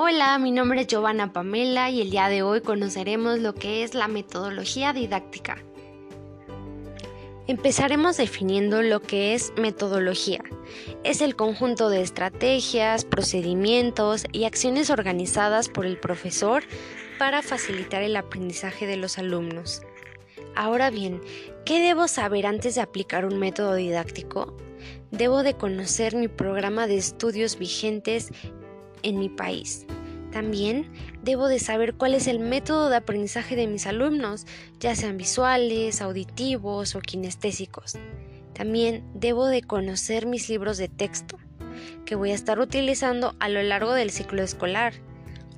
Hola, mi nombre es Giovanna Pamela y el día de hoy conoceremos lo que es la metodología didáctica. Empezaremos definiendo lo que es metodología. Es el conjunto de estrategias, procedimientos y acciones organizadas por el profesor para facilitar el aprendizaje de los alumnos. Ahora bien, ¿qué debo saber antes de aplicar un método didáctico? Debo de conocer mi programa de estudios vigentes en mi país. También debo de saber cuál es el método de aprendizaje de mis alumnos, ya sean visuales, auditivos o kinestésicos. También debo de conocer mis libros de texto, que voy a estar utilizando a lo largo del ciclo escolar.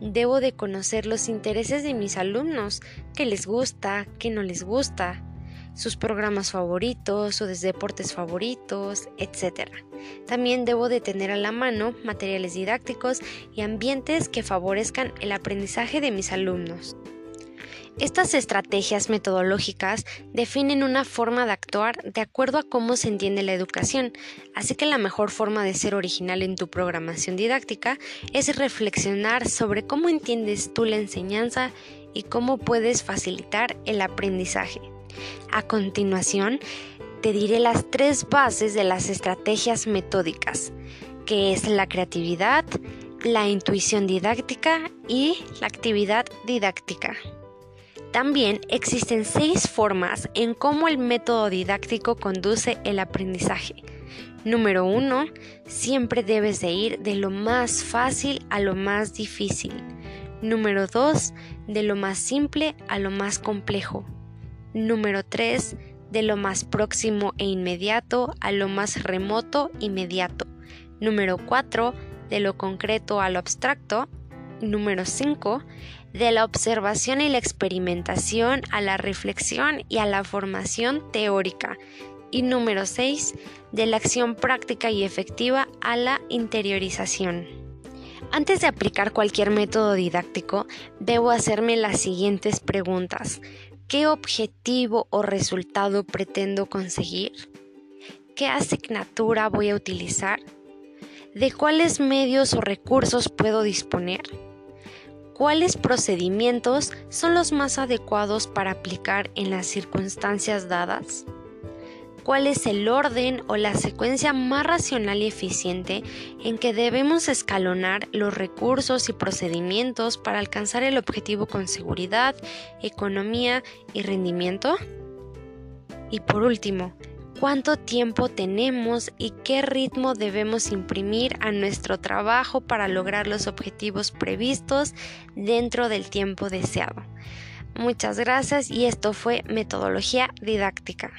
Debo de conocer los intereses de mis alumnos, qué les gusta, qué no les gusta, sus programas favoritos, sus deportes favoritos, etc. También debo de tener a la mano materiales didácticos y ambientes que favorezcan el aprendizaje de mis alumnos. Estas estrategias metodológicas definen una forma de actuar de acuerdo a cómo se entiende la educación, así que la mejor forma de ser original en tu programación didáctica es reflexionar sobre cómo entiendes tú la enseñanza y cómo puedes facilitar el aprendizaje. A continuación, te diré las tres bases de las estrategias metódicas, que es la creatividad, la intuición didáctica y la actividad didáctica. También existen seis formas en cómo el método didáctico conduce el aprendizaje. Número uno, Siempre debes de ir de lo más fácil a lo más difícil. Número 2. De lo más simple a lo más complejo. Número 3. De lo más próximo e inmediato a lo más remoto inmediato. Número 4. De lo concreto a lo abstracto. Número 5. De la observación y la experimentación a la reflexión y a la formación teórica. Y número 6. De la acción práctica y efectiva a la interiorización. Antes de aplicar cualquier método didáctico, debo hacerme las siguientes preguntas. ¿Qué objetivo o resultado pretendo conseguir? ¿Qué asignatura voy a utilizar? ¿De cuáles medios o recursos puedo disponer? ¿Cuáles procedimientos son los más adecuados para aplicar en las circunstancias dadas? Cuál es el orden o la secuencia más racional y eficiente en que debemos escalonar los recursos y procedimientos para alcanzar el objetivo con seguridad, economía y rendimiento. Y por último, cuánto tiempo tenemos y qué ritmo debemos imprimir a nuestro trabajo para lograr los objetivos previstos dentro del tiempo deseado. Muchas gracias y esto fue metodología didáctica.